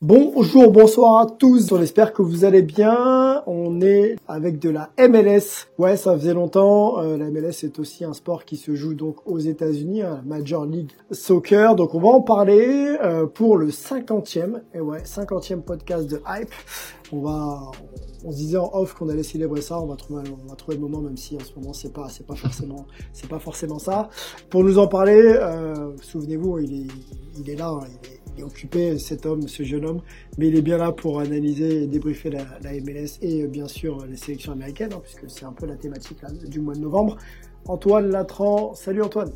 Bonjour, bonsoir à tous. On espère que vous allez bien. On est avec de la MLS. Ouais, ça faisait longtemps. Euh, la MLS est aussi un sport qui se joue donc aux États-Unis, hein, Major League Soccer. Donc on va en parler euh, pour le 50e. Et ouais, 50e podcast de Hype. On va, on se disait en off qu'on allait célébrer ça. On va trouver, on va trouver le moment, même si en ce moment c'est pas, c'est pas forcément, c'est pas forcément ça. Pour nous en parler, euh, souvenez-vous, il est, il est là. hein, il est occupé, cet homme, ce jeune homme, mais il est bien là pour analyser et débriefer la, la MLS et euh, bien sûr les sélections américaines, hein, puisque c'est un peu la thématique là, du mois de novembre. Antoine Latran, salut Antoine.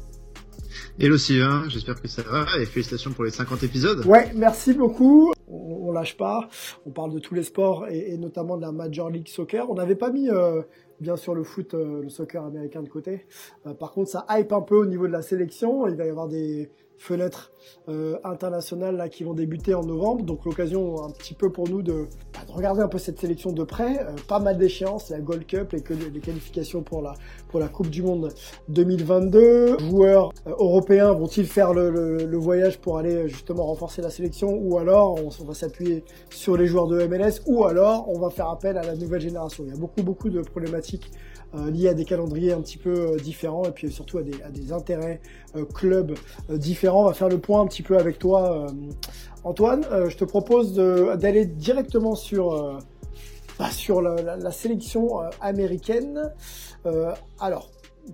Hello Sylvain, j'espère que ça va et félicitations pour les 50 épisodes. Ouais, merci beaucoup. On, on lâche pas. On parle de tous les sports et, et notamment de la Major League Soccer. On n'avait pas mis euh, bien sûr le foot, euh, le soccer américain de côté. Euh, par contre, ça hype un peu au niveau de la sélection. Il va y avoir des fenêtres euh, internationales là qui vont débuter en novembre. Donc l'occasion un petit peu pour nous de, bah, de regarder un peu cette sélection de près. Euh, pas mal d'échéances, la Gold Cup et que les qualifications pour la pour la Coupe du Monde 2022. Joueurs euh, européens vont-ils faire le, voyage pour aller euh, justement renforcer la sélection ou alors on, va s'appuyer sur les joueurs de MLS ou alors on va faire appel à la nouvelle génération? Il y a beaucoup beaucoup de problématiques liées à des calendriers un petit peu euh, différents et puis surtout à des, intérêts euh, clubs euh, différents. On va faire le point un petit peu avec toi, euh, Antoine. Euh, je te propose d'aller directement sur euh, bah, sur la, sélection euh, américaine. Euh, alors,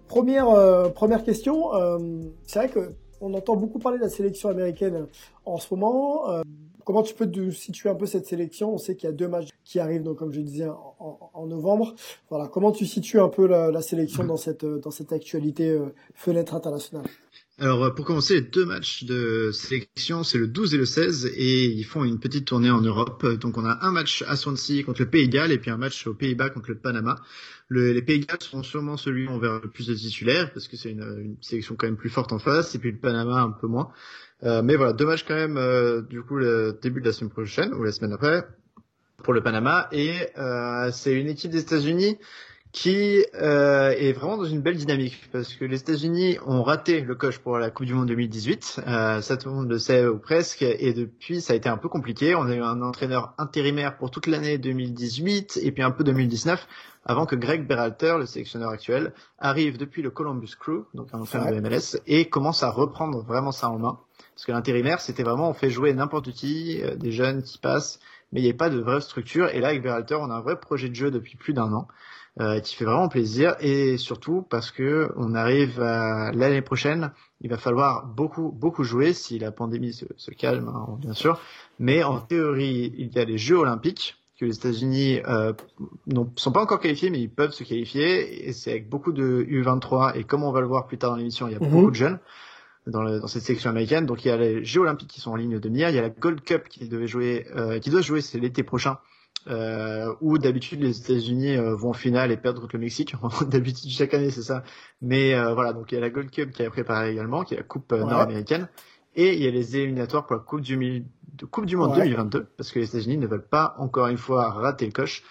première euh, première question. euh, c'est vrai que on entend beaucoup parler de la sélection américaine en ce moment. Comment tu peux situer un peu cette sélection? On sait qu'il y a deux matchs qui arrivent, donc comme je disais, en, novembre. Voilà, comment tu situes un peu la, sélection dans cette euh, actualité euh, fenêtre internationale? Alors euh, pour commencer, deux matchs de sélection, c'est le 12 et le 16 et ils font une petite tournée en Europe. Donc on a un match à Swansea contre le Pays de Galles et puis un match aux Pays-Bas contre le Panama. Le- les Pays de Galles seront sûrement celui où on le plus de titulaires parce que c'est une sélection quand même plus forte en face et puis le Panama un peu moins. Euh, mais voilà, matchs quand même euh, du coup le début de la semaine prochaine ou la semaine après pour le Panama. Et euh, c'est une équipe des États-Unis qui euh, est vraiment dans une belle dynamique parce que les États-Unis ont raté le coche pour la Coupe du Monde 2018, euh, ça tout le monde le sait ou presque, et depuis ça a été un peu compliqué. On a eu un entraîneur intérimaire pour toute l'année 2018 et puis un peu 2019 avant que Greg Berhalter, le sélectionneur actuel, arrive depuis le Columbus Crew, donc un entraîneur de MLS, et commence à reprendre vraiment ça en main. Parce que l'intérimaire, c'était vraiment on fait jouer n'importe qui, euh, des jeunes qui passent, mais il n'y a pas de vraie structure. Et là, avec Berhalter, on a un vrai projet de jeu depuis plus d'un an euh, qui fait vraiment plaisir et surtout parce que on arrive à l'année prochaine, il va falloir beaucoup beaucoup jouer si la pandémie se, se calme hein, bien sûr, mais en théorie il y a les Jeux Olympiques que les États-Unis euh, ne sont pas encore qualifiés mais ils peuvent se qualifier et c'est avec beaucoup de U23 et comme on va le voir plus tard dans l'émission il y a Mhm. beaucoup de jeunes dans, le- dans cette sélection américaine donc il y a les Jeux Olympiques qui sont en ligne de mire il y a la Gold Cup qui devait jouer euh, qui doit jouer c'est l'été prochain euh, où d'habitude les États-Unis euh, vont en finale et perdent contre le Mexique. d'habitude chaque année c'est ça. Mais euh, voilà, donc il y a la Gold Cup qui est préparée également, qui est la Coupe euh, Ouais. nord-américaine, et il y a les éliminatoires pour la Coupe du, Coupe Monde Ouais. 2022, parce que les États-Unis ne veulent pas encore une fois rater le coche.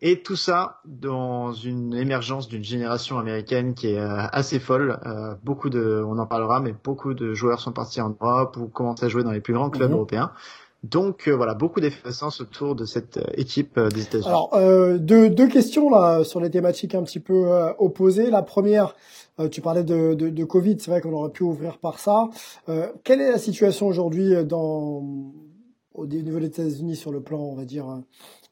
Et tout ça dans une émergence d'une génération américaine qui est euh, assez folle. Euh, beaucoup de, on en parlera, mais beaucoup de joueurs sont partis en Europe ou commencent à jouer dans les plus grands clubs Mhm. européens. Donc euh, voilà, beaucoup d'effervescence autour de cette euh, équipe euh, des États-Unis. Alors, euh, deux, deux questions là sur les thématiques un petit peu opposées. La première, tu parlais de, de, de Covid, c'est vrai qu'on aurait pu ouvrir par ça. Quelle est la situation aujourd'hui dans au niveau des États-Unis sur le plan, on va dire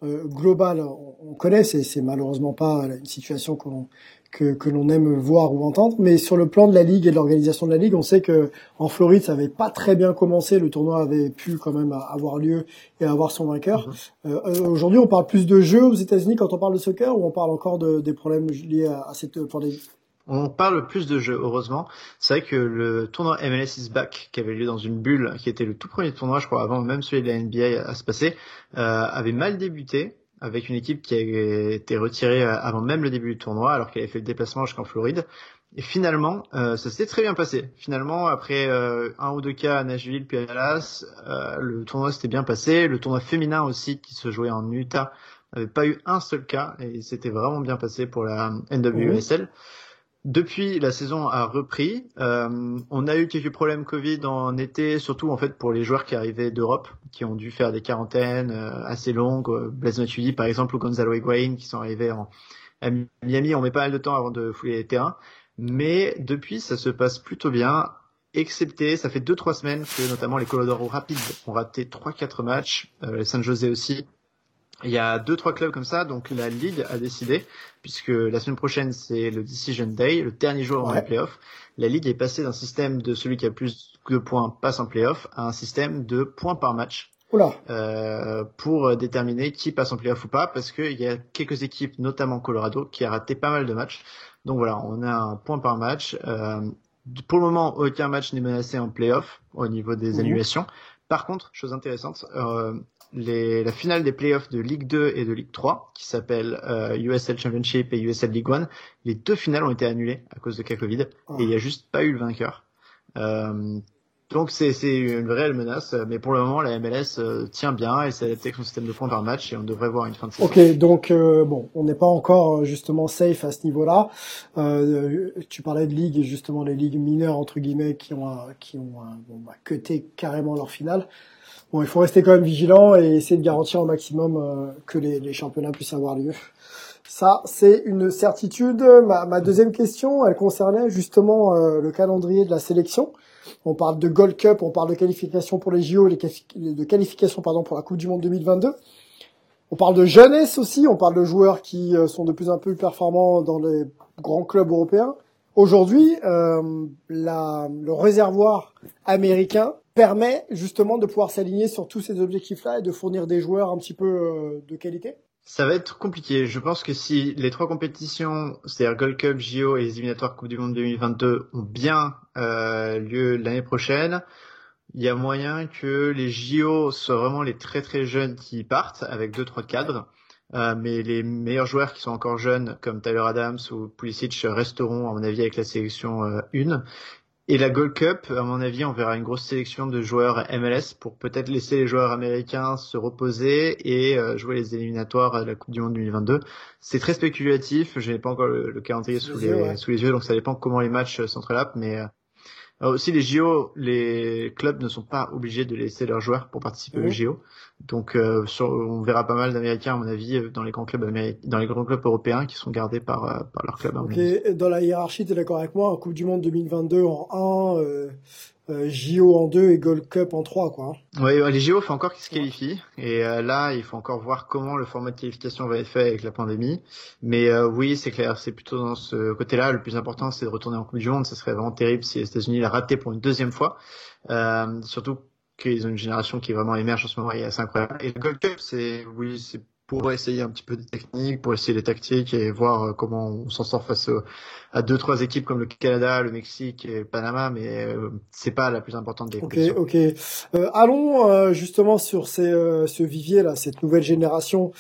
euh, global, on, on connaît, c'est, c'est malheureusement pas une situation qu'on que, que l'on aime voir ou entendre, mais sur le plan de la ligue et de l'organisation de la ligue, on sait que en Floride, ça avait pas très bien commencé, le tournoi avait pu quand même avoir lieu et avoir son vainqueur. Mhm. Euh, euh, aujourd'hui, on parle plus de jeux aux États-Unis quand on parle de soccer, ou on parle encore de, des problèmes liés à, à cette pandémie on parle plus de jeux, heureusement. C'est vrai que le tournoi MLS is back, qui avait lieu dans une bulle, qui était le tout premier tournoi, je crois, avant même celui de la NBA à se passer, euh, avait mal débuté avec une équipe qui a été retirée avant même le début du tournoi, alors qu'elle avait fait le déplacement jusqu'en Floride. Et finalement, euh, ça s'était très bien passé. Finalement, après euh, un ou deux cas à Nashville puis à Dallas, euh, le tournoi s'était bien passé. Le tournoi féminin aussi, qui se jouait en Utah, n'avait pas eu un seul cas et c'était vraiment bien passé pour la NWSL. Depuis, la saison a repris. Euh, on a eu quelques problèmes Covid en été, surtout en fait pour les joueurs qui arrivaient d'Europe, qui ont dû faire des quarantaines euh, assez longues. Euh, Blaise Matuidi, par exemple, ou Gonzalo Higuain, qui sont arrivés en, à Miami. On met pas mal de temps avant de fouler les terrains. Mais depuis, ça se passe plutôt bien, excepté, ça fait deux trois semaines que notamment les Colorado Rapids ont raté trois quatre matchs, euh, les San José aussi, il y a deux trois clubs comme ça, donc la ligue a décidé, puisque la semaine prochaine c'est le decision day, le dernier jour avant les playoffs. La ligue est passée d'un système de celui qui a plus de points passe en playoff à un système de points par match. Euh, pour déterminer qui passe en playoff ou pas, parce qu'il y a quelques équipes, notamment Colorado, qui a raté pas mal de matchs. Donc voilà, on a un point par match. Euh, pour le moment, aucun match n'est menacé en playoff au niveau des mhm. annulations. Par contre, chose intéressante, euh, les, la finale des playoffs de Ligue 2 et de Ligue 3, qui s'appelle euh, USL Championship et USL League 1, les deux finales ont été annulées à cause de cas Covid, ah. et il n'y a juste pas eu le vainqueur. Euh, donc c'est une réelle menace, mais pour le moment la MLS euh, tient bien et s'est adapté avec son système de points par match et on devrait voir une fin de saison. Ok, donc euh, bon, on n'est pas encore euh, justement safe à ce niveau-là. tu parlais de ligues justement les ligues mineures entre guillemets qui ont qui ont bon, bah, cuté carrément leur finale. Bon, il faut rester quand même vigilant et essayer de garantir au maximum euh, que les, les, championnats puissent avoir lieu. Ça, c'est une certitude. Ma, ma, deuxième question, elle concernait justement euh, le calendrier de la sélection. On parle de Gold Cup, on parle de qualification pour les JO, de qualification pardon pour la Coupe du Monde 2022. On parle de jeunesse aussi, on parle de joueurs qui euh, sont de plus en plus performants dans les grands clubs européens. Aujourd'hui, euh, le réservoir américain permet justement de pouvoir s'aligner sur tous ces objectifs-là et de fournir des joueurs un petit peu euh, de qualité Ça va être compliqué. Je pense que si les trois compétitions, c'est-à-dire Gold Cup, JO et les éliminatoires Coupe du Monde 2022 ont bien euh, lieu l'année prochaine, il y a moyen que les JO soient vraiment les très très jeunes qui partent avec deux trois cadres. Euh, mais les meilleurs joueurs qui sont encore jeunes, comme Tyler Adams ou Pulisic, resteront, à mon avis, avec la sélection 1. Et la Gold Cup, à mon avis, on verra une grosse sélection de joueurs MLS pour peut-être laisser les joueurs américains se reposer et euh, jouer les éliminatoires de la Coupe du Monde 2022. C'est très spéculatif. Je n'ai pas encore le, calendrier sous les, sous les yeux, donc ça dépend comment les matchs s'entrelapent. Mais euh, aussi les JO, les clubs ne sont pas obligés de laisser leurs joueurs pour participer aux JO. Donc euh, sur, on verra pas mal d'Américains à mon avis dans les grands clubs dans les grands clubs européens qui sont gardés par euh, par leur club. Ok, dans la hiérarchie, tu es d'accord avec moi Coupe du Monde 2022 en 1, euh, euh, JO en 2 et Gold Cup en 3 quoi. Oui, les JO faut encore qu'ils se qualifient et euh, là il faut encore voir comment le format de qualification va être fait avec la pandémie. Mais euh, oui, c'est clair, c'est plutôt dans ce côté-là. Le plus important c'est de retourner en Coupe du Monde. Ça serait vraiment terrible si les États-Unis la raté pour une deuxième fois. surtout qu'ils ont une génération qui vraiment émerge en ce moment et c'est incroyable. Et le Gold Cup, c'est oui, c'est pour essayer un petit peu des techniques, pour essayer les tactiques et voir euh, comment on s'en sort face à deux trois équipes comme le Canada, le Mexique et le Panama, mais euh, c'est pas la plus importante des Ok, ok. Euh, allons euh, justement sur ces, ce vivier là, cette nouvelle génération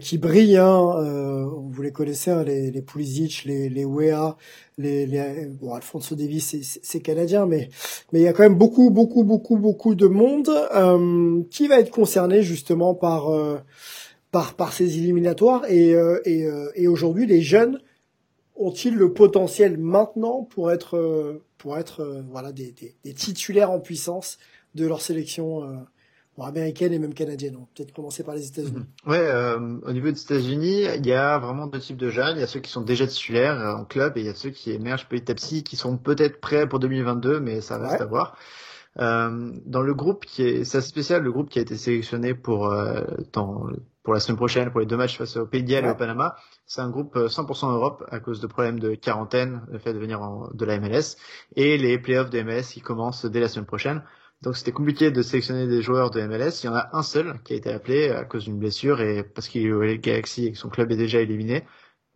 qui brille. Hein, vous les connaissez, hein, les, les Pulisic, les, les Wea, les, les bon, Alfonso Davis, c'est canadien, mais mais il y a quand même beaucoup, beaucoup, beaucoup, beaucoup de monde qui va être concerné justement par par, par ces éliminatoires et, euh, et, euh, et aujourd'hui les jeunes ont-ils le potentiel maintenant pour être euh, pour être voilà des, des, des, titulaires en puissance de leur sélection bon, américaine et même canadienne? On peut-être commencer par les États-Unis. Mhm. Ouais, au niveau des États-Unis, il y a vraiment deux types de jeunes. Il y a ceux qui sont déjà titulaires en club et il y a ceux qui émergent petit à petit, qui sont peut-être prêts pour 2022, mais ça reste à voir. Euh, dans le groupe qui est, c'est assez spécial, le groupe qui a été sélectionné pour euh, dans, pour la semaine prochaine, pour les deux matchs face au Pays de Galles et au Panama, c'est un groupe 100% Europe à cause de problèmes de quarantaine, le fait de venir en, de la MLS et les playoffs de MLS qui commencent dès la semaine prochaine. Donc c'était compliqué de sélectionner des joueurs de MLS. Il y en a un seul qui a été appelé à cause d'une blessure et parce qu'il est au Galaxy et que son club est déjà éliminé.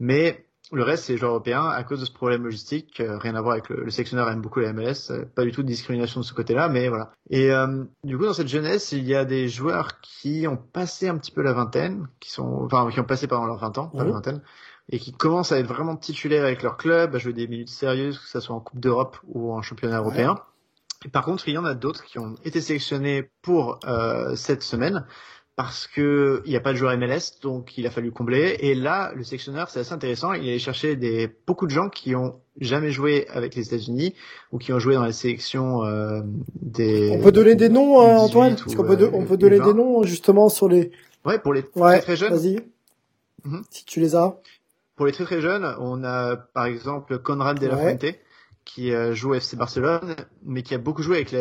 Mais le reste, c'est les joueurs européens à cause de ce problème logistique. Euh, rien à voir avec le, le sélectionneur aime beaucoup la MLS. Euh, pas du tout de discrimination de ce côté-là, mais voilà. Et euh, du coup, dans cette jeunesse, il y a des joueurs qui ont passé un petit peu la vingtaine, qui sont, enfin, qui ont passé pendant leurs 20 ans, pas la vingtaine, et qui commencent à être vraiment titulaires avec leur club, à jouer des minutes sérieuses, que ce soit en Coupe d'Europe ou en championnat européen. Par contre, il y en a d'autres qui ont été sélectionnés pour euh, cette semaine parce que il n'y a pas de joueur MLS, donc il a fallu combler. Et là, le sélectionneur, c'est assez intéressant. Il est allé chercher des beaucoup de gens qui ont jamais joué avec les États-Unis ou qui ont joué dans les sélections euh, des. On peut donner des noms, euh, Antoine. Parce qu'on peut, on peut donner des noms justement sur les. Ouais, pour les très très jeunes. Vas-y. Mhm. Si tu les as. Pour les très très jeunes, on a par exemple Conrad de la Fuente qui euh, joue au FC Barcelone, mais qui a beaucoup joué avec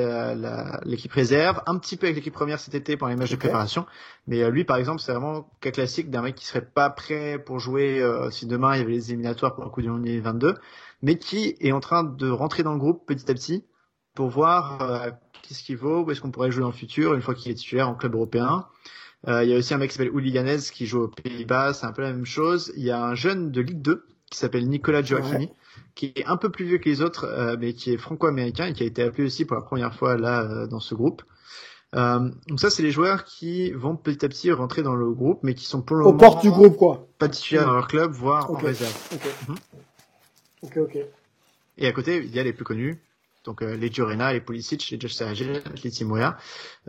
l'équipe réserve, un petit peu avec l'équipe première cet été pendant les matchs de préparation. Mais euh, lui, par exemple, c'est vraiment cas classique d'un mec qui serait pas prêt pour jouer euh, si demain il y avait les éliminatoires pour le coup du Monde 2022, mais qui est en train de rentrer dans le groupe petit à petit pour voir qu'est-ce qu'il vaut, où est-ce qu'on pourrait jouer dans le futur une fois qu'il est titulaire en club européen. il y a aussi un mec qui s'appelle Uli qui joue aux Pays-Bas, c'est un peu la même chose. Il y a un jeune de Ligue 2 qui s'appelle Nicolas Gioacchini qui est un peu plus vieux que les autres, euh, mais qui est franco-américain et qui a été appelé aussi pour la première fois là euh, dans ce groupe. Euh, donc ça, c'est les joueurs qui vont petit à petit rentrer dans le groupe, mais qui sont pour le Aux portes du groupe, quoi. Pas titulaires dans leur club, voire en réserve. Mhm. Ok, ok. Et à côté, il y a les plus connus, donc euh, les Giorena, les Pulisic, les Josh les Timoya,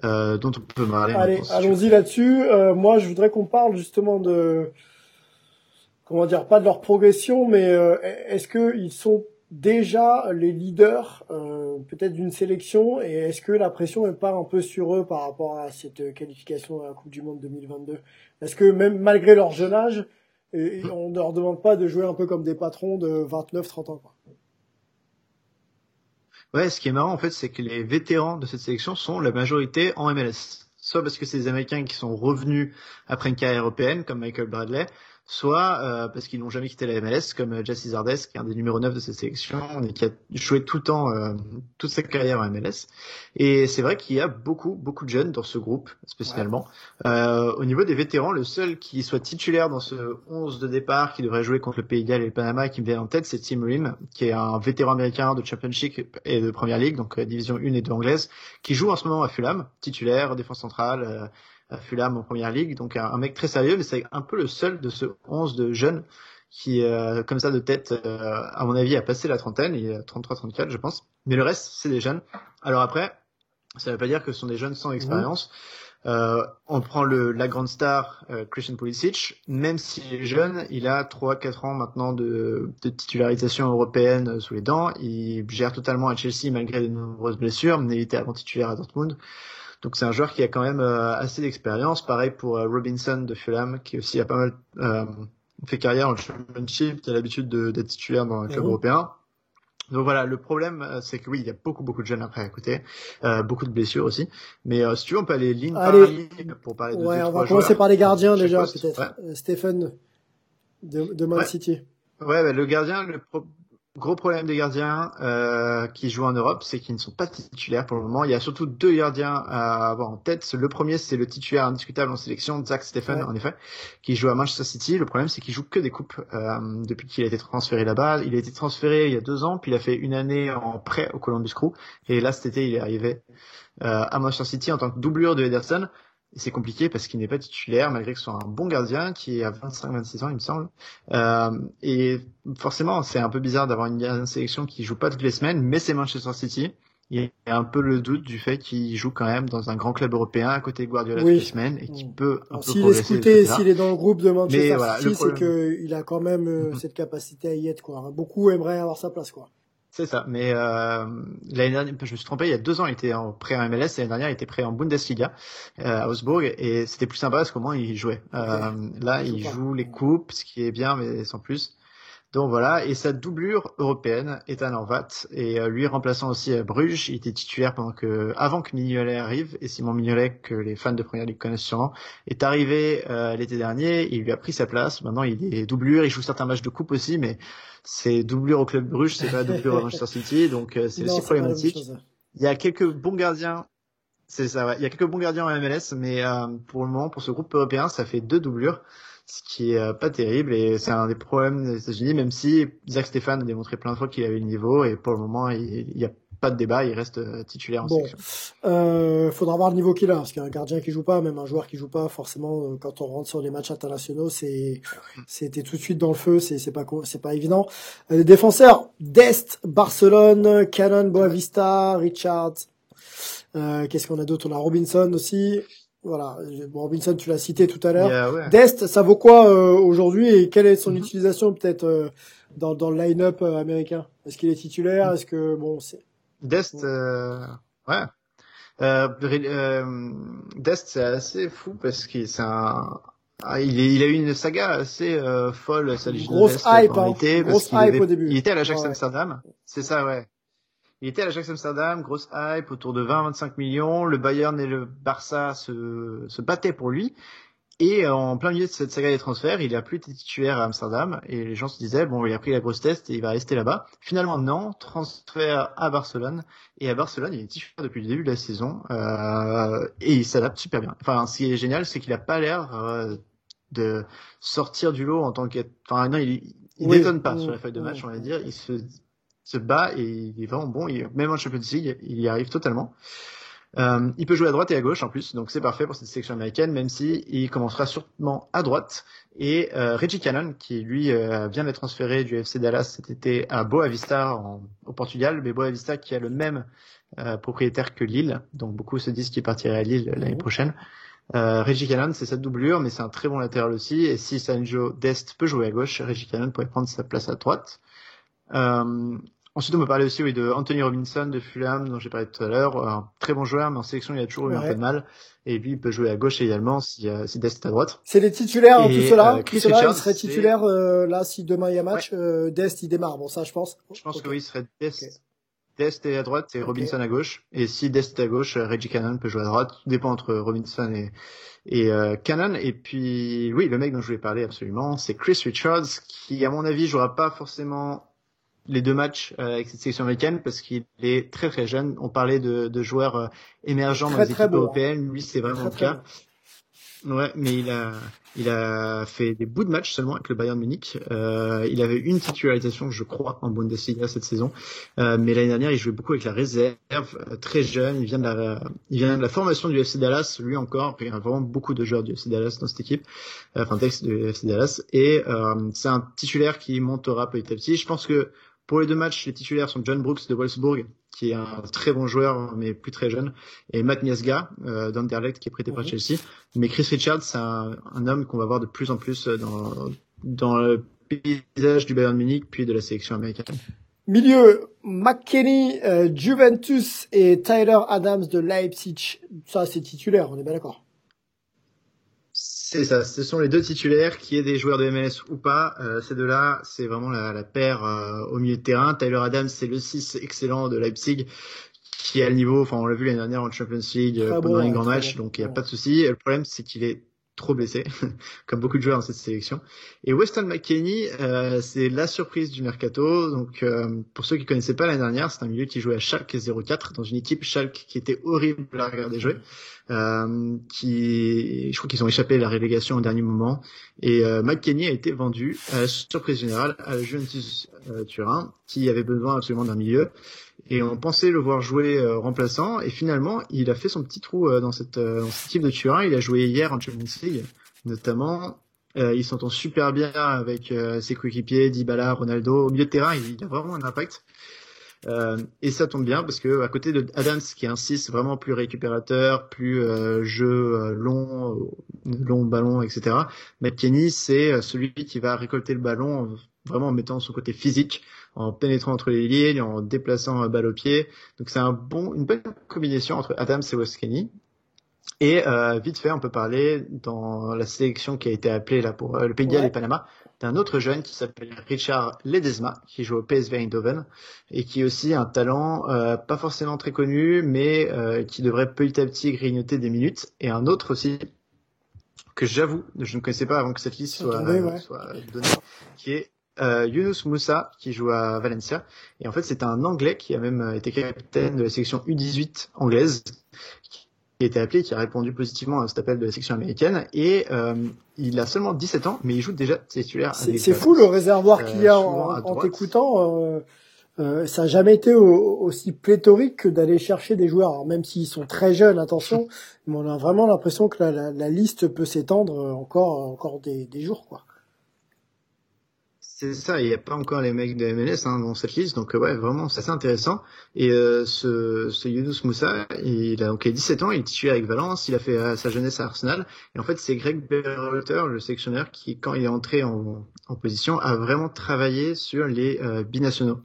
euh, dont on peut parler. Allez, allons-y là-dessus. Euh, moi, je voudrais qu'on parle justement de comment dire, pas de leur progression, mais euh, est-ce qu'ils sont déjà les leaders euh, peut-être d'une sélection? Et est-ce que la pression n'est pas un peu sur eux par rapport à cette qualification à la Coupe du Monde 2022 Est-ce que même malgré leur jeune âge, on ne leur demande pas de jouer un peu comme des patrons de 29-30 ans quoi. Ouais, ce qui est marrant en fait, c'est que les vétérans de cette sélection sont la majorité en MLS. Soit parce que c'est des Américains qui sont revenus après une carrière européenne, comme Michael Bradley, soit euh, parce qu'ils n'ont jamais quitté la MLS, comme euh, Jesse Zardes, qui est un des numéros 9 de cette sélection et qui a joué tout le temps, euh, toute sa carrière en MLS. Et c'est vrai qu'il y a beaucoup, beaucoup de jeunes dans ce groupe, spécialement. au niveau des vétérans, le seul qui soit titulaire dans ce 11 de départ, qui devrait jouer contre le Pays de Galles et le Panama, qui me vient en tête, c'est Tim Rim, qui est un vétéran américain de Championship et de Première Ligue, donc division 1 et 2 anglaise, qui joue en ce moment à Fulham, titulaire, défense centrale Fulham en première ligue, donc un, mec très sérieux, mais c'est un peu le seul de ce 11 de jeunes qui, euh, comme ça de tête, euh, à mon avis, a passé la trentaine, il est 33-34 je pense, mais le reste c'est des jeunes. Alors après, ça ne veut pas dire que ce sont des jeunes sans expérience. Euh, on prend le, la grande star Christian Pulisic, même s'il est jeune, il a 3-4 ans maintenant de, de, titularisation européenne sous les dents. Il gère totalement à Chelsea malgré de nombreuses blessures, mais il était avant titulaire à Dortmund. Donc c'est un joueur qui a quand même euh, assez d'expérience. Pareil pour euh, Robinson de Fulham, qui aussi a pas mal euh, fait carrière en championship, qui a l'habitude d'être titulaire dans un club européen. Donc voilà, le problème, c'est que oui, il y a beaucoup beaucoup de jeunes après à côté, euh, beaucoup de blessures aussi. Mais si tu veux, on peut aller ligne par ligne pour parler de Ouais, deux, on va commencer par les gardiens déjà peut-être. Stephen de, de Man City. Ouais, bah, le gardien, le, pro Gros problème des gardiens euh, qui jouent en Europe, c'est qu'ils ne sont pas titulaires pour le moment. Il y a surtout deux gardiens à avoir en tête. Le premier, c'est le titulaire indiscutable en sélection, Zach Stephen, en effet, qui joue à Manchester City. Le problème, c'est qu'il joue que des coupes euh, depuis qu'il a été transféré là-bas. Il a été transféré il y a deux ans, puis il a fait une année en prêt au Columbus Crew. Et là, cet été, il est arrivé euh, à Manchester City en tant que doublure de Ederson c'est compliqué parce qu'il n'est pas titulaire malgré que ce soit un bon gardien qui a 25-26 ans il me semble. Euh, et forcément c'est un peu bizarre d'avoir une, sélection qui joue pas toutes les semaines, mais c'est Manchester City. Il y a un peu le doute du fait qu'il joue quand même dans un grand club européen à côté de Guardiola toutes les semaines et qui peut un peu S'il est scouté, s'il est dans le groupe de Manchester City, c'est qu'il a quand même euh, mhm. cette capacité à y être. Quoi. Beaucoup aimeraient avoir sa place. quoi. C'est ça. Mais euh, l'année dernière, je me suis trompé. Il y a deux ans, il était en prêt en MLS. L'année dernière, il était prêt en Bundesliga euh, à Augsbourg et c'était plus sympa parce qu'au moins il jouait. Euh, là, il joue les coupes, ce qui est bien, mais sans plus. Donc voilà, et sa doublure européenne est à Horvat, et euh, lui remplaçant aussi à Bruges, il était titulaire pendant que, avant que Mignolet arrive, et Simon Mignolet, que les fans de Première Ligue connaissent sûrement, est arrivé euh, l'été dernier, il lui a pris sa place, maintenant il est doublure, il joue certains matchs de coupe aussi, mais c'est doublure au club Bruges, c'est pas doublure à Manchester City, donc euh, c'est aussi problématique. Il y a quelques bons gardiens c'est ça, ouais. Il y a quelques bons gardiens en MLS, mais pour le moment, pour ce groupe européen, ça fait deux doublures ce qui est euh, pas terrible et c'est un des problèmes des États-Unis, même si Zach Stéphane a démontré plein de fois qu'il avait le niveau et pour le moment il n'y a pas de débat, il reste euh, titulaire en bon. section. Euh, faudra voir le niveau qu'il a, parce qu'un gardien qui joue pas, même un joueur qui joue pas, forcément, euh, quand on rentre sur les matchs internationaux, c'est, c'était tout de suite dans le feu, c'est, c'est pas, c'est pas évident. les défenseurs, Dest, Barcelone, Cannon, Boavista, Richard, euh, qu'est-ce qu'on a d'autre? On a Robinson aussi. Voilà, Robinson, tu l'as cité tout à l'heure. Dest, ça vaut quoi euh, aujourd'hui et quelle est son mhm. utilisation peut-être euh, dans, dans le line-up euh, américain? Est-ce qu'il est titulaire? Est-ce que bon, c'est Dest, ouais. Dest, c'est assez fou parce qu'il c'est un ah, il, est, il, a eu une saga assez folle, sa Grosse hype, hein. Grosse hype au début. Il était à l'Ajax ouais. Amsterdam. C'est ça, ouais. Il était à l'Ajax Amsterdam, grosse hype, autour de 20-25 millions. Le Bayern et le Barça se, se battaient pour lui. Et en plein milieu de cette saga des transferts, il a plus été titulaire à Amsterdam et les gens se disaient bon, il a pris la grosse test et il va rester là-bas. Finalement, non, transfert à Barcelone et à Barcelone, il est titulaire depuis le début de la saison euh, et il s'adapte super bien. Enfin, ce qui est génial, c'est qu'il a pas l'air euh, de sortir du lot en tant que, enfin non, il, il détonne pas sur la feuille de match, on va dire. Il se se bat et il est vraiment bon. Il, même en Champions League, il y arrive totalement. Euh, il peut jouer à droite et à gauche en plus, donc c'est parfait pour cette sélection américaine, même si il commencera sûrement à droite. Et euh, Reggie Cannon, qui lui euh, vient d'être transféré du FC Dallas cet été à Boa Vista en, au Portugal, mais Boa Vista qui a le même euh, propriétaire que Lille, donc beaucoup se disent qu'il partirait à Lille l'année prochaine. Euh, Reggie Cannon, c'est cette doublure, mais c'est un très bon latéral aussi. Et si Sanjo Dest peut jouer à gauche, Reggie Cannon pourrait prendre sa place à droite. Euh, ensuite, on me parlait aussi oui, de Anthony Robinson de Fulham, dont j'ai parlé tout à l'heure. Un très bon joueur, mais en sélection, il a toujours eu un peu de mal. Et puis, il peut jouer à gauche également si, euh, si Dest est à droite. C'est les titulaires, hein, tout cela. Euh, Chris tout cela, il serait titulaire euh, là si demain il y a match. Euh, Dest, il démarre. Bon, ça, je pense. Je pense que oui, il serait Dest. Dest est à droite et Robinson à gauche. Et si Dest est à gauche, Reggie Cannon peut jouer à droite. Tout dépend entre Robinson et, et euh, Cannon. Et puis, oui, le mec dont je voulais parler absolument, c'est Chris Richards, qui, à mon avis, jouera pas forcément les deux matchs euh, avec cette sélection américaine parce qu'il est très très jeune. On parlait de, de joueurs euh, émergents dans les équipes européennes. Lui, c'est vraiment le cas. Ouais, mais il a, il a fait des bouts de match seulement avec le Bayern Munich. Euh, il avait une titularisation, je crois, en Bundesliga cette saison. Euh, mais l'année dernière, il jouait beaucoup avec la réserve, euh, très jeune. Il vient de la, il vient de la formation du FC Dallas, lui encore. Il y a vraiment beaucoup de joueurs du FC Dallas dans cette équipe, enfin texte du FC Dallas. Et c'est un titulaire qui montera petit à petit. Je pense que pour les deux matchs, les titulaires sont John Brooks de Wolfsburg, qui est un très bon joueur, mais plus très jeune, et Matt Niasga euh, d'Anderlecht, qui est prêté par. Chelsea. Mais Chris Richards, c'est un, homme qu'on va voir de plus en plus dans, dans le paysage du Bayern Munich, puis de la sélection américaine. Milieu, McKenny, euh, Juventus et Tyler Adams de Leipzig. Ça, c'est titulaire, on est bien d'accord. C'est ça, ce sont les deux titulaires, qui est des joueurs de MLS ou pas. Euh, ces deux-là, c'est vraiment la, la paire euh, au milieu de terrain. Tyler Adams, c'est le 6 excellent de Leipzig, qui a le niveau, enfin on l'a vu l'année dernière en Champions League euh, pendant un grand match, donc il n'y a pas de souci. Le problème, c'est qu'il est trop blessé, comme beaucoup de joueurs dans cette sélection. Et Weston McKennie, euh, c'est la surprise du mercato. Donc, euh, pour ceux qui connaissaient pas l'année dernière, c'est un milieu qui jouait à Schalke 04 dans une équipe Schalke qui était horrible à regarder jouer, euh, qui, je crois qu'ils ont échappé à la relégation au dernier moment. Et euh, McKennie a été vendu à la surprise générale à la Juventus euh, Turin, qui avait besoin absolument d'un milieu et on pensait le voir jouer euh, remplaçant. Et finalement il a fait son petit trou euh, dans cette euh, dans cette équipe de Turin il a joué hier en Champions League notamment. Il s'entend super bien avec ses coéquipiers Dybala Ronaldo. Au milieu de terrain il, a vraiment un impact. Et ça tombe bien parce que à côté de Adams qui est un 6 vraiment plus récupérateur plus jeu long long ballon etc Kenny c'est celui qui va récolter le ballon vraiment en mettant son côté physique en pénétrant entre les lignes, en déplaçant un balle au pied. Donc c'est un bon, une bonne combinaison entre Adams et Woskeni. Et euh, vite fait, on peut parler dans la sélection qui a été appelée là pour euh, le Pays de Galles et Panama, d'un autre jeune qui s'appelle Richard Ledesma, qui joue au PSV Eindhoven et qui est aussi un talent euh, pas forcément très connu, mais euh, qui devrait petit à petit grignoter des minutes. Et un autre aussi que j'avoue, je ne connaissais pas avant que cette liste soit, soit donnée, qui est euh, Yunus Moussa qui joue à Valencia et en fait c'est un Anglais qui a même été capitaine de la section U18 anglaise qui a été appelé qui a répondu positivement à cet appel de la section américaine et euh, il a seulement 17 ans mais il joue déjà titulaire. C'est fou le réservoir qu'il y a en, en t'écoutant. Euh, euh, ça n'a jamais été aussi pléthorique que d'aller chercher des joueurs, même s'ils sont très jeunes, attention, mais on a vraiment l'impression que la, la, liste peut s'étendre encore, encore des, des jours, quoi. C'est ça, il n'y a pas encore les mecs de MLS hein, dans cette liste, donc ouais, vraiment, c'est assez intéressant. Et euh, ce, ce Yunus Moussa, il a donc 17 ans, il est titulaire avec Valence, il a fait euh, sa jeunesse à Arsenal, et en fait c'est Greg Berhalter, le sélectionneur, qui quand il est entré en, en position, a vraiment travaillé sur les euh, binationaux.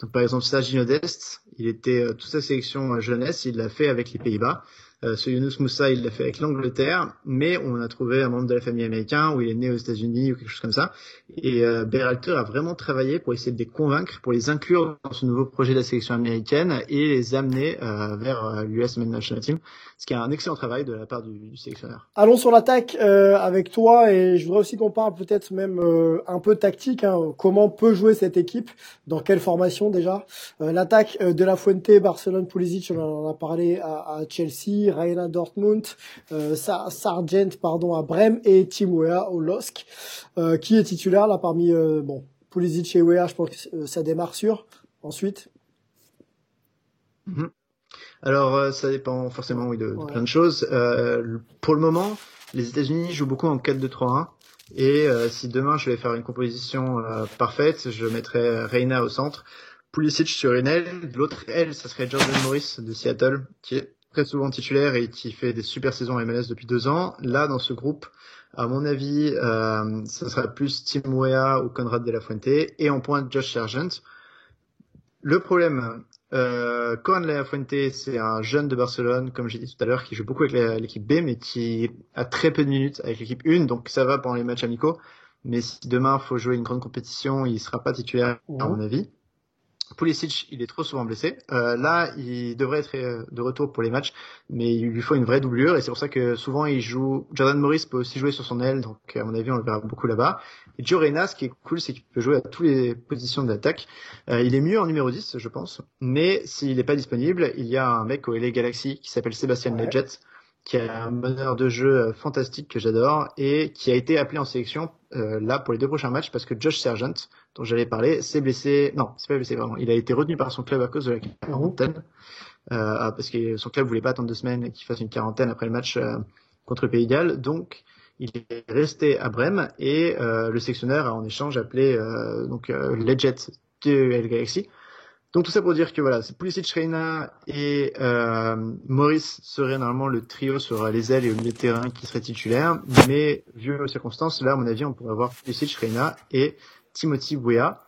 Donc par exemple Sergi Dest, il était toute sa sélection jeunesse, il l'a fait avec les Pays-Bas. Euh, ce Yunus Moussa, il l'a fait avec l'Angleterre, mais on a trouvé un membre de la famille américaine, où il est né aux États-Unis ou quelque chose comme ça. Et euh, Berhalter a vraiment travaillé pour essayer de les convaincre, pour les inclure dans ce nouveau projet de la sélection américaine et les amener euh, vers euh, l'US Men's National Team, ce qui est un excellent travail de la part du, du sélectionneur. Allons sur l'attaque avec toi et je voudrais aussi qu'on parle peut-être même un peu tactique. Hein, comment peut jouer cette équipe? Dans quelle formation déjà? L'attaque de la Fuente, Barcelone, Pulisic, on en a parlé à Chelsea. Reina Dortmund, euh, Sargent pardon à Brême et Tim Weah au LOSC, euh, qui est titulaire là parmi euh, bon Pulisic et Weah, je pense que ça démarre sûr. Ensuite. Mhm. Alors ça dépend forcément oui de, plein de choses. pour le moment, les États-Unis jouent beaucoup en 4-2-3-1. Et si demain je vais faire une composition parfaite, je mettrai Reina au centre, Pulisic sur une aile, l'autre aile, ça serait Jordan Morris de Seattle, qui est très souvent titulaire et qui fait des super saisons à MLS depuis deux ans. Là, dans ce groupe, à mon avis, euh, ça sera plus Tim Weah ou Conrad de la Fuente et en pointe Josh Sargent. Le problème, euh, Conrad de la Fuente, c'est un jeune de Barcelone, comme j'ai dit tout à l'heure, qui joue beaucoup avec l'équipe B, mais qui a très peu de minutes avec l'équipe 1, donc ça va pendant les matchs amicaux. Mais si demain faut jouer une grande compétition, il sera pas titulaire, à mon avis. Pulisic, il est trop souvent blessé. Euh, là, il devrait être euh, de retour pour les matchs, mais il lui faut une vraie doublure et c'est pour ça que souvent il joue. Jordan Morris peut aussi jouer sur son aile, donc à mon avis on le verra beaucoup là-bas. Et Joe Reyna, ce qui est cool, c'est qu'il peut jouer à toutes les positions d'attaque. Euh, il est mieux en numéro 10, je pense, mais s'il n'est pas disponible, il y a un mec au LA Galaxy qui s'appelle Sébastien ouais. Qui a un meneur de jeu euh, fantastique que j'adore et qui a été appelé en sélection euh, là pour les deux prochains matchs parce que Josh Sargent, dont j'allais parler, s'est blessé. Non, c'est pas blessé vraiment. Il a été retenu par son club à cause de la quarantaine euh, parce que son club voulait pas attendre deux semaines qu'il fasse une quarantaine après le match euh, contre Pays Galles. Donc il est resté à Brême et euh, le sectionneur a en échange appelé euh, donc euh, Legit de El Galaxy donc tout ça pour dire que voilà, c'est Pulisic, Reina et euh, Maurice serait normalement le trio sur les ailes et au milieu de terrain qui serait titulaire. Mais vu aux circonstances, là à mon avis, on pourrait avoir Pulisic, Reina et Timothy Weah.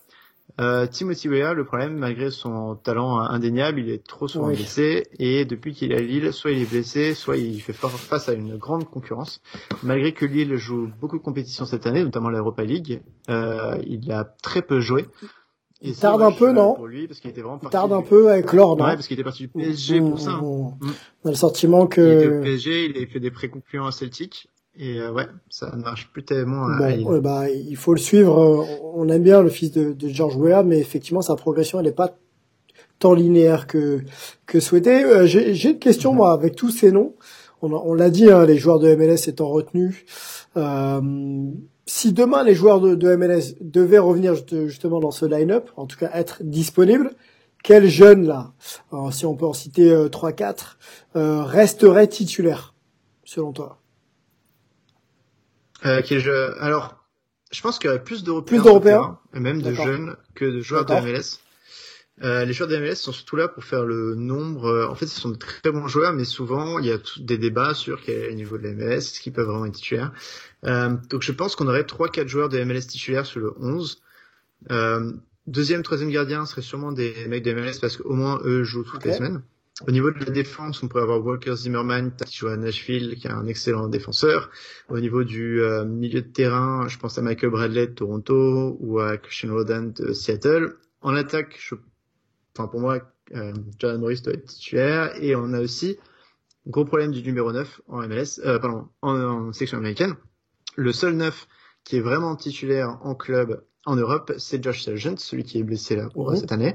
Euh, Timothy Weah, le problème, malgré son talent indéniable, il est trop souvent oui. blessé et depuis qu'il est à Lille, soit il est blessé, soit il fait face à une grande concurrence. Malgré que Lille joue beaucoup de compétitions cette année, notamment l'Europa League, euh, il a très peu joué. Il tarde un peu, non pour lui, parce qu'il était vraiment Il tarde un peu avec l'or, non Ouais, parce qu'il était parti du PSG pour ça. On a le sentiment que... Il était au PSG, il a fait des pré-concluants à Celtic. Et euh, ouais, ça ne marche plus tellement. Bon, euh, bah, il faut le suivre. On aime bien le fils de, de George Weah, mais effectivement, sa progression, elle n'est pas tant linéaire que, que souhaité. Euh, J'ai une question, mm moi, avec tous ces noms. On, on l'a dit, hein, les joueurs de MLS étant retenus. Euh, si demain les joueurs de, de MLS devaient revenir justement dans ce line-up, en tout cas être disponibles, quel jeune là, alors, si on peut en citer euh, 3-4, euh, resterait titulaire, selon toi? Euh, quel jeu Alors, je pense qu'il y aurait plus d'Européens, plus d'Européens, et même de jeunes que de joueurs de MLS. Euh, les joueurs de MLS sont surtout là pour faire le nombre. En fait, ce sont de très bons joueurs, mais souvent il y a des débats sur quel est le niveau de la MLS, est-ce qu'ils peuvent vraiment être titulaires. Euh, donc je pense qu'on aurait 3-4 joueurs de MLS titulaires sur le 11. Euh, deuxième, troisième gardien serait sûrement des mecs de MLS parce qu'au moins eux jouent toutes okay. les semaines. Au niveau de la défense, on pourrait avoir Walker Zimmerman qui joue à Nashville, qui est un excellent défenseur. Au niveau du euh, milieu de terrain, je pense à Michael Bradley de Toronto ou à Christian Rodan de Seattle. En attaque, je... enfin pour moi, euh, Jordan Morris doit être titulaire. Et on a aussi gros problème du numéro 9 en MLS, euh, pardon, en, en section américaine. Le seul 9 qui est vraiment titulaire en club en Europe, c'est Josh Sargent, celui qui est blessé là pour Mhm. cette année.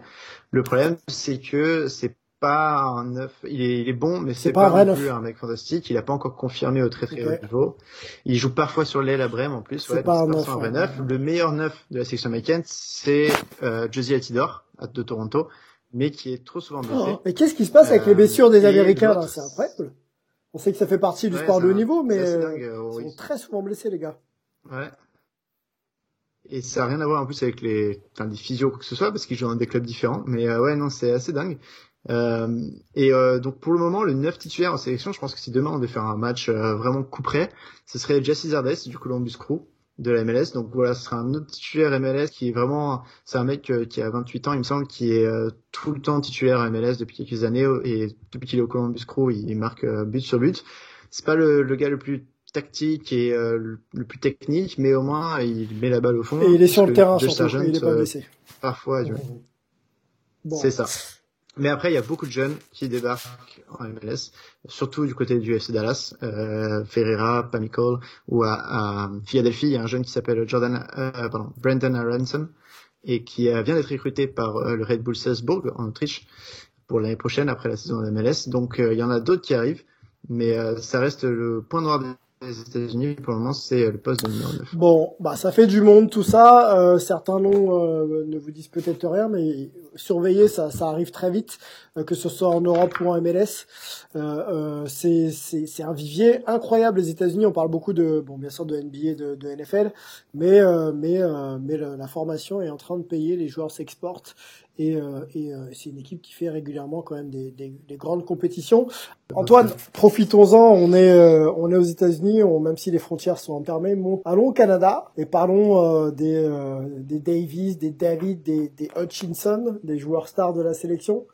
Le problème, c'est que c'est pas un neuf. Il est, il est bon, mais c'est pas pas, non plus un mec fantastique. Il a pas encore confirmé au très très haut niveau. Il joue parfois sur l'aile à Brême en plus. C'est Ouais, pas un c'est neuf, vrai ouais. neuf. Le meilleur neuf de la section américaine, c'est euh, Josie Altidore de Toronto, mais qui est trop souvent blessé. Oh, mais qu'est-ce qui se passe avec Euh, les blessures des et Américains C'est incroyable. On sait que ça fait partie du Ouais, sport de haut niveau, mais euh, dingue, euh, ils oui. sont très souvent blessés les gars. Ouais. Et ça a rien à voir en plus avec les, enfin, des physios ou quoi que ce soit, parce qu'ils jouent dans des clubs différents. Mais euh, ouais, non, c'est assez dingue. Euh, et euh, donc pour le moment, le 9 titulaire en sélection, je pense que si demain on devait faire un match euh, vraiment coup près, ce serait Jesse Zardes du Columbus Crew de la MLS. Donc voilà, ce sera un autre titulaire MLS qui est vraiment, c'est un mec euh, qui a 28 ans, il me semble, qui est euh, tout le temps titulaire à MLS depuis quelques années et depuis qu'il est au Columbus Crew, il, marque euh, but sur but. C'est pas le, le gars le plus tactique et euh, le, le plus technique, mais au moins il met la balle au fond. Et il est sur le terrain surtout, Sargent, il est pas euh, blessé. Parfois, du- Bon. c'est ça. Mais après, il y a beaucoup de jeunes qui débarquent en MLS, surtout du côté du FC Dallas, euh, Ferreira, Pamicol, ou à, à Philadelphie, il y a un jeune qui s'appelle Jordan, euh, pardon, Brandon Aronson, et qui euh, vient d'être recruté par euh, le Red Bull Salzburg en Autriche pour l'année prochaine après la saison de MLS. Donc euh, il y en a d'autres qui arrivent, mais ça reste le point noir des États-Unis pour le moment, c'est euh, le poste numéro 9. Bon, bah ça fait du monde tout ça. Euh, certains noms euh, ne vous disent peut-être rien, mais surveillez, ça, ça arrive très vite, que ce soit en Europe ou en MLS. C'est un vivier incroyable les États-Unis. On parle beaucoup de bon bien sûr de NBA, de, de NFL, mais mais mais la formation est en train de payer. Les joueurs s'exportent et, euh, et euh, c'est une équipe qui fait régulièrement quand même des, des, des grandes compétitions. Antoine, profitons-en. On est euh, on est aux États-Unis, même si les frontières sont fermées. Mon- allons au Canada et parlons des des Davis, des David, des, des Hutchinson, des joueurs stars de la sélection.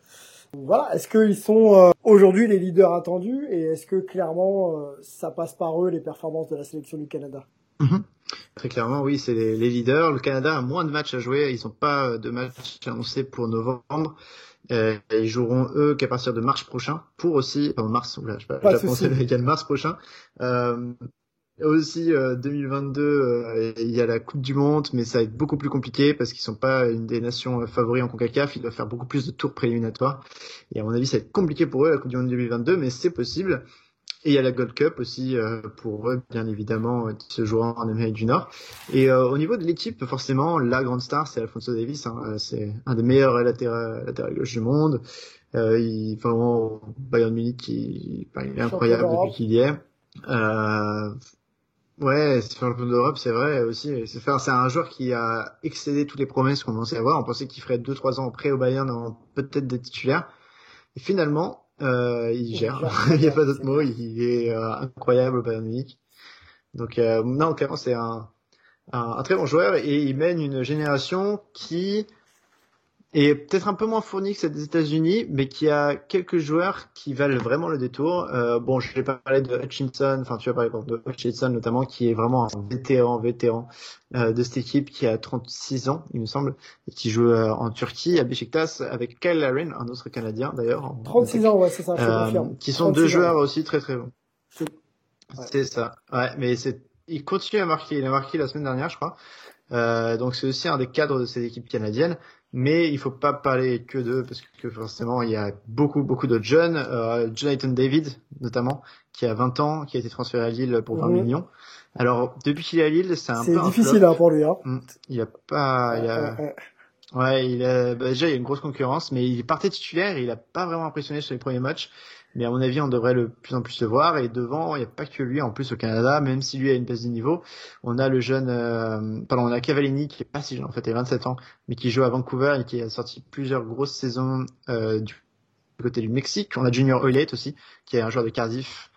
Voilà, est-ce qu'ils sont aujourd'hui les leaders attendus et est-ce que clairement ça passe par eux les performances de la sélection du Canada? Très clairement, oui, c'est les, les leaders. Le Canada a moins de matchs à jouer. Ils n'ont pas de matchs annoncés pour novembre. Euh, ils joueront eux qu'à partir de mars prochain. Pour aussi, enfin mars, oula, je pas, c'est américain, mars prochain. Euh, aussi euh, 2022, euh, il y a la Coupe du Monde, mais ça va être beaucoup plus compliqué parce qu'ils sont pas une des nations euh, favoris en Concacaf. Ils doivent faire beaucoup plus de tours préliminatoires. Et à mon avis, ça va être compliqué pour eux la Coupe du Monde 2022, mais c'est possible. Et il y a la Gold Cup aussi euh, pour eux, bien évidemment, euh, qui se jouera en Amérique du Nord. Et euh, au niveau de l'équipe, forcément, la grande star, c'est Alfonso Davis. Hein. Euh, C'est un des meilleurs latéraux latéraux gauche du monde. Euh, il, enfin, vraiment, Bayern Munich, il, enfin, il est incroyable depuis qu'il y est. Euh, ouais, c'est champion d'Europe, c'est vrai aussi. C'est enfin, c'est un joueur qui a excédé toutes les promesses qu'on pensait avoir. On pensait qu'il ferait 2-3 ans prêt au Bayern en peut-être des titulaires. Et finalement, euh, il gère. il n'y a pas d'autre mot. Il est euh, incroyable au Bayern Munich. Donc euh, non, clairement c'est un, un, un très bon joueur et il mène une génération qui est peut-être un peu moins fournie que celle des États-Unis, mais qui a quelques joueurs qui valent vraiment le détour. Euh, bon, je vais pas parler de Hutchinson, enfin tu vas parler de Hutchinson notamment, qui est vraiment un vétéran, vétéran euh, de cette équipe qui a 36 ans, il me semble, et qui joue euh, en Turquie à Beşiktaş avec Kyle Larin, un autre Canadien d'ailleurs. en- 36 ans, ouais, c'est ça, je euh, confirme. qui sont 36 deux ans. joueurs aussi très très bons. C'est- ouais. C'est ça. Ouais, mais c'est, il continue à marquer. Il a marqué la semaine dernière, je crois. Euh, donc c'est aussi un des cadres de ces équipes canadiennes. Mais il faut pas parler que d'eux parce que forcément il y a beaucoup beaucoup d'autres jeunes. Euh, Jonathan David notamment, qui a 20 ans, qui a été transféré à Lille pour 20 Mhm. millions. Alors depuis qu'il est à Lille, c'est un peu un difficile flop. hein, pour lui. Hein. Mm. Il a pas, il a, Ouais, il a, bah, déjà il y a une grosse concurrence, mais il partait titulaire et il a pas vraiment impressionné sur les premiers matchs. Mais à mon avis, on devrait le plus en plus le voir. Et devant, il n'y a pas que lui. En plus, au Canada, même si lui a une baisse de niveau, on a le jeune, euh, pardon, on a Cavallini qui est pas si jeune en fait, il a 27 ans, mais qui joue à Vancouver et qui a sorti plusieurs grosses saisons euh, du côté du Mexique. On a Junior Hoylett aussi, qui est un joueur de Cardiff.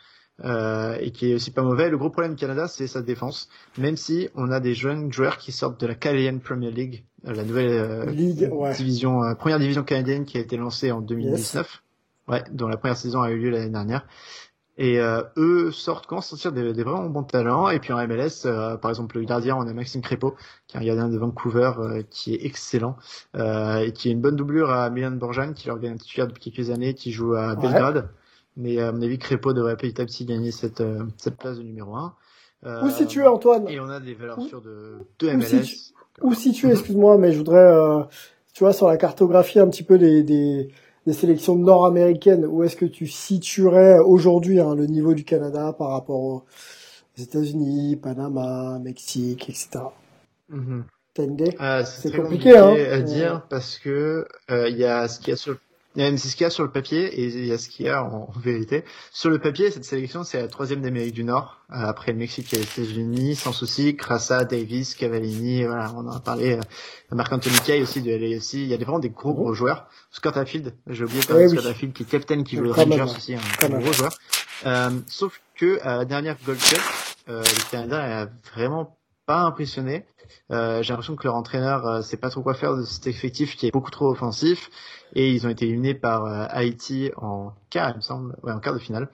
euh, et qui est aussi pas mauvais. Le gros problème du Canada, c'est sa défense. Même si on a des jeunes joueurs qui sortent de la Canadian Premier League, euh, la nouvelle euh, Ligue, ouais. division, euh, première division canadienne qui a été lancée en 2019. Ouais, dont la première saison a eu lieu l'année dernière. Et euh, eux sortent, commencent à sortir des, des, vraiment bons talents. Et puis en MLS, euh, par exemple, le gardien, on a Maxime Crépeau, qui est un gardien de Vancouver, euh, qui est excellent euh, et qui est une bonne doublure à Milan Borjan, qui leur vient titulaire depuis quelques années, qui joue à Belgrade. Mais à mon avis, Crépeau devrait petit à petit gagner cette, cette place de numéro 1. Où situé Antoine? Et on a des valeurs sûres de, de MLS. Où situé, excuse-moi, mais je voudrais, tu vois, sur la cartographie un petit peu des, des des sélections nord-américaines, où est-ce que tu situerais aujourd'hui hein, le niveau du Canada par rapport aux États-Unis, Panama, Mexique, etc. Mm T'as une idée? Euh, C'est compliqué, compliqué, hein. à dire parce que euh, il y a ce qu'il y a sur c'est ce qu'il y a sur le papier et il y a ce qu'il y a en, vérité. Sur le papier, cette sélection, c'est la troisième d'Amérique du Nord, euh, après le Mexique et les États-Unis, sans souci. Crassa, Davis, Cavallini, voilà, on en a parlé. Euh, Marc-Anthony Kay aussi de LAFC. Il y a vraiment des gros gros joueurs. Scott Affield, j'ai oublié quand même Scott Affield qui est capitaine, qui joue le Rangers aussi, un, gros joueur. Euh, sauf que à la dernière Gold Cup, euh, le Canada a vraiment pas impressionné. Euh, j'ai l'impression que leur entraîneur euh, sait pas trop quoi faire de cet effectif qui est beaucoup trop offensif et ils ont été éliminés par euh, Haïti en quart, il me semble, ouais, en quart de finale.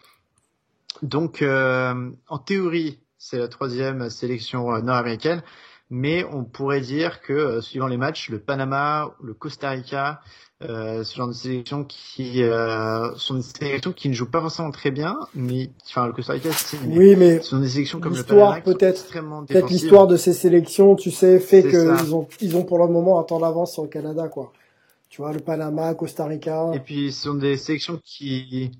Donc, en théorie, c'est la troisième sélection nord-américaine, mais on pourrait dire que suivant les matchs, le Panama, le Costa Rica, euh, ce genre de sélections qui euh, sont des sélections qui ne jouent pas forcément très bien, mais enfin le Costa Rica, c'est oui, mais ce sont des sélections comme le Panama peut-être peut-être l'histoire de ces sélections, tu sais, fait qu'ils ont ils ont pour le moment un temps d'avance sur le Canada, quoi. Tu vois, le Panama, Costa Rica. Et puis ce sont des sélections qui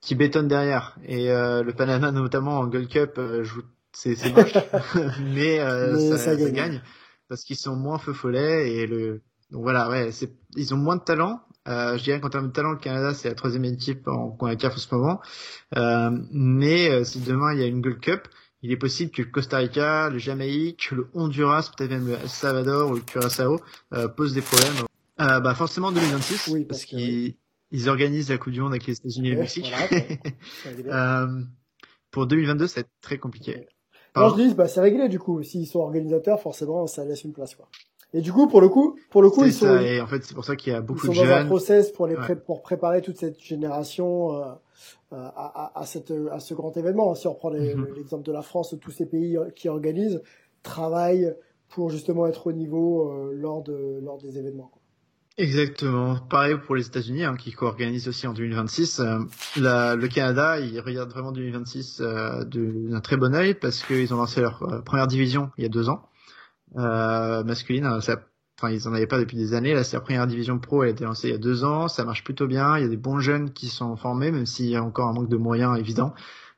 qui bétonnent derrière. Et euh, le Panama notamment en Gold Cup euh, joue c'est moche, mais, euh, mais, ça, ça, gagne. ça gagne parce qu'ils sont moins feu follet et le donc voilà, ouais, c'est, ils ont moins de talent. Euh, je dirais qu'en termes de talent, le Canada, c'est la troisième équipe en CONCACAF en ce moment. Euh, mais euh, si demain il y a une Gold Cup, il est possible que le Costa Rica, le Jamaïque, le Honduras, peut-être même le Salvador ou le Curaçao euh, posent des problèmes. Euh, bah forcément 2026, oui, parce, qu'ils ils organisent la Coupe du Monde avec les États-Unis et le Mexique. Voilà, euh, pour 2022, c'est très compliqué. Non, je dis, bah, c'est réglé du coup. S'ils sont organisateurs, forcément, ça laisse une place. Quoi. Et du coup, pour le coup, pour le coup, ils sont. et en fait, c'est pour ça qu'il y a beaucoup ils sont de dans un process pour les pour préparer toute cette génération euh, euh, à, à, à, cette à ce grand événement. Si on reprend mhm. l'exemple de la France, tous ces pays qui organisent travaillent pour justement être au niveau euh, lors de lors des événements. Quoi. Exactement. Pareil pour les États-Unis, hein, qui co-organisent aussi en 2026. Euh, la, le Canada, ils regardent vraiment 2026 euh, d'un très bon œil parce qu'ils ont lancé leur euh, première division il y a deux ans euh, masculine. Enfin, ils en avaient pas depuis des années. Là, c'est la première division pro. Elle a été lancée il y a deux ans. Ça marche plutôt bien. Il y a des bons jeunes qui sont formés, même s'il y a encore un manque de moyens évident.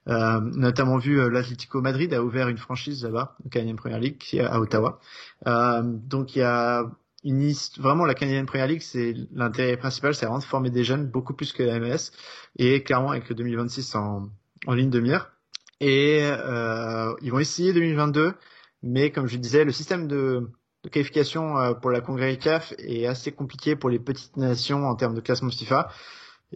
Euh, notamment vu euh, l'Atlético Madrid a ouvert une franchise là-bas, au Canadian Premier League, à Ottawa. Euh, donc il y a une vraiment la Canadian Premier League, c'est l'intérêt principal, c'est vraiment de former des jeunes beaucoup plus que la MLS et clairement avec le 2026 en, en ligne de mire. Et euh, ils vont essayer 2022 mais comme je disais, le système de, de qualification euh, pour la Congrès CAF est assez compliqué pour les petites nations en termes de classement FIFA.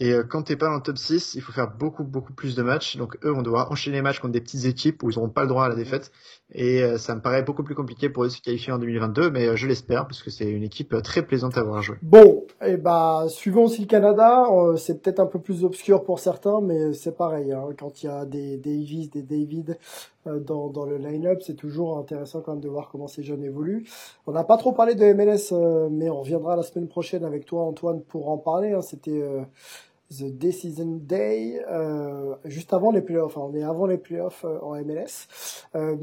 Et euh, quand t'es pas dans le top 6, il faut faire beaucoup beaucoup plus de matchs. Donc eux, on doit enchaîner les matchs contre des petites équipes où ils n'auront pas le droit à la défaite. Et euh, ça me paraît beaucoup plus compliqué pour eux de se qualifier en 2022, mais euh, je l'espère parce que c'est une équipe très plaisante à voir jouer. Bon, et eh bah suivons aussi le Canada. c'est peut-être un peu plus obscur pour certains, mais c'est pareil. Hein, quand il y a des Davis, des David dans, dans le line-up, c'est toujours intéressant quand même de voir comment ces jeunes évoluent. On n'a pas trop parlé de MLS, mais on reviendra la semaine prochaine avec toi, Antoine, pour en parler. Hein. C'était The Decision Day, euh, juste avant les playoffs. Enfin, on est avant les playoffs euh, en MLS. Euh,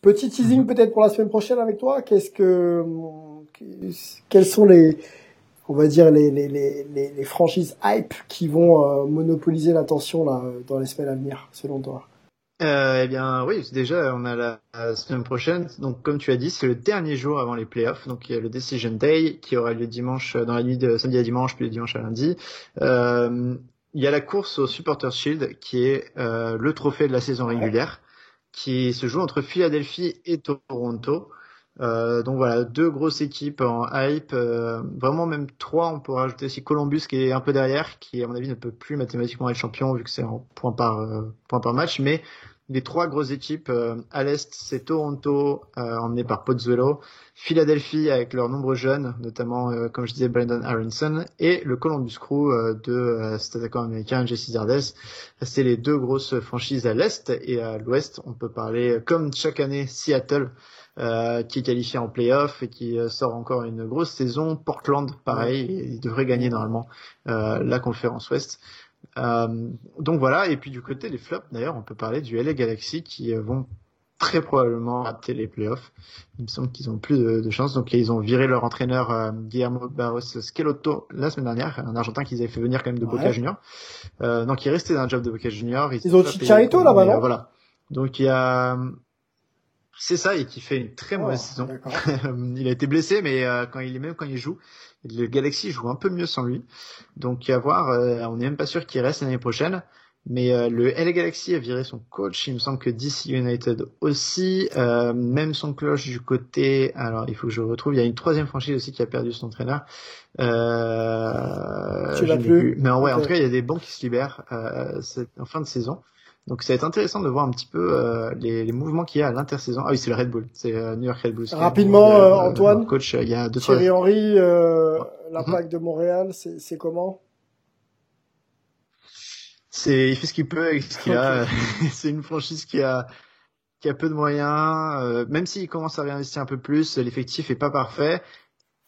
petit teasing mhm. peut-être pour la semaine prochaine avec toi. Qu'est-ce que, quels sont les, on va dire les les les les, franchises hype qui vont euh, monopoliser l'attention là dans les semaines à venir, selon toi? Euh, eh bien, oui, déjà, on a la, semaine prochaine. Donc, comme tu as dit, c'est le dernier jour avant les playoffs. Donc, il y a le Decision Day qui aura lieu dimanche, dans la nuit de samedi à dimanche, puis le dimanche à lundi. Euh, il y a la course au Supporters Shield qui est euh, le trophée de la saison régulière qui se joue entre Philadelphie et Toronto. Euh, donc voilà, deux grosses équipes en hype, euh, vraiment même trois, on peut rajouter aussi Columbus qui est un peu derrière, qui à mon avis ne peut plus mathématiquement être champion vu que c'est en point par euh, point par match, mais Les trois grosses équipes à l'est, c'est Toronto, emmené par Pozzuelo, Philadelphie avec leurs nombreux jeunes, notamment, comme je disais, Brandon Aronson, et le Columbus Crew de cet attaquant américain Jesse Zardes. C'est les deux grosses franchises à l'est et à l'ouest. On peut parler, comme chaque année, Seattle. Euh, qui est qualifié en playoff et qui euh, sort encore une grosse saison. Portland, pareil, il devrait gagner normalement euh, la conférence Ouest. Donc voilà, et puis du côté des flops, d'ailleurs, on peut parler du LA Galaxy qui vont très probablement rater les playoffs. Il me semble qu'ils ont plus de, de chance. Donc ils ont viré leur entraîneur Guillermo Barros Schelotto la semaine dernière, un Argentin qu'ils avaient fait venir quand même de Boca Junior. Euh, donc il restait dans un job de Boca Junior. Ils, ils ont Chicharito là-bas, non? Voilà. Donc il y a c'est ça, et qui fait une très mauvaise oh, saison. il a été blessé, mais euh, quand il est même quand il joue, le Galaxy joue un peu mieux sans lui. Donc à voir, euh, on n'est même pas sûr qu'il reste l'année prochaine. Mais euh, le LA Galaxy a viré son coach. Il me semble que DC United aussi. même son cloche du côté. Alors il faut que je retrouve. Il y a une troisième franchise aussi qui a perdu son entraîneur. Euh, tu l'as plus. Mais ouais, en tout cas, il y a des bons qui se libèrent en fin de saison. Donc ça va être intéressant de voir un petit peu euh, les, les, mouvements qu'il y a à l'intersaison. Ah oui, c'est le Red Bull, c'est euh, New York Red Bull. Rapidement, euh, Antoine. Coach, il y a deux Thierry Henry, euh, l'impact de Montréal, c'est comment? C'est, il fait ce qu'il peut avec ce qu'il a. c'est une franchise qui a qui a peu de moyens. même s'il commence à réinvestir un peu plus, l'effectif est pas parfait.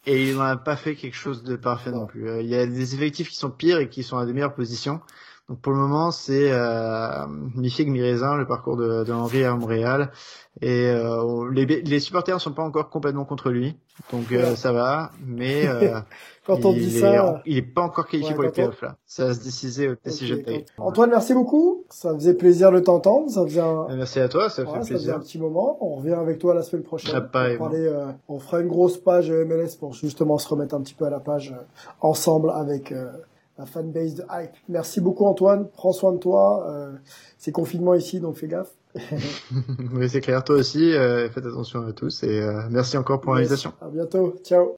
Et il n'a pas fait quelque chose de parfait non plus. Il y a des effectifs qui sont pires et qui sont à des meilleures positions. Donc pour le moment, c'est euh, mi figue mi raisin le parcours de, de Henry à Montréal. Et euh, les, les supporters ne sont pas encore complètement contre lui, donc euh, ça va. Mais euh, quand on dit ça, il est pas encore qualifié pour les playoffs là. Ça va se décider au okay. Antoine, merci beaucoup. Ça faisait plaisir de t'entendre. Ça faisait un... Merci à toi, ça fait plaisir. Ça un petit moment. On revient avec toi la semaine prochaine. on, parler, on fera une grosse page MLS pour justement se remettre un petit peu à la page ensemble avec la fanbase de Hype. Merci beaucoup Antoine, prends soin de toi. Euh, c'est confinement ici, donc fais gaffe. oui, c'est clair, toi aussi. Euh, faites attention à tous et euh, merci encore pour l'invitation. À bientôt, ciao.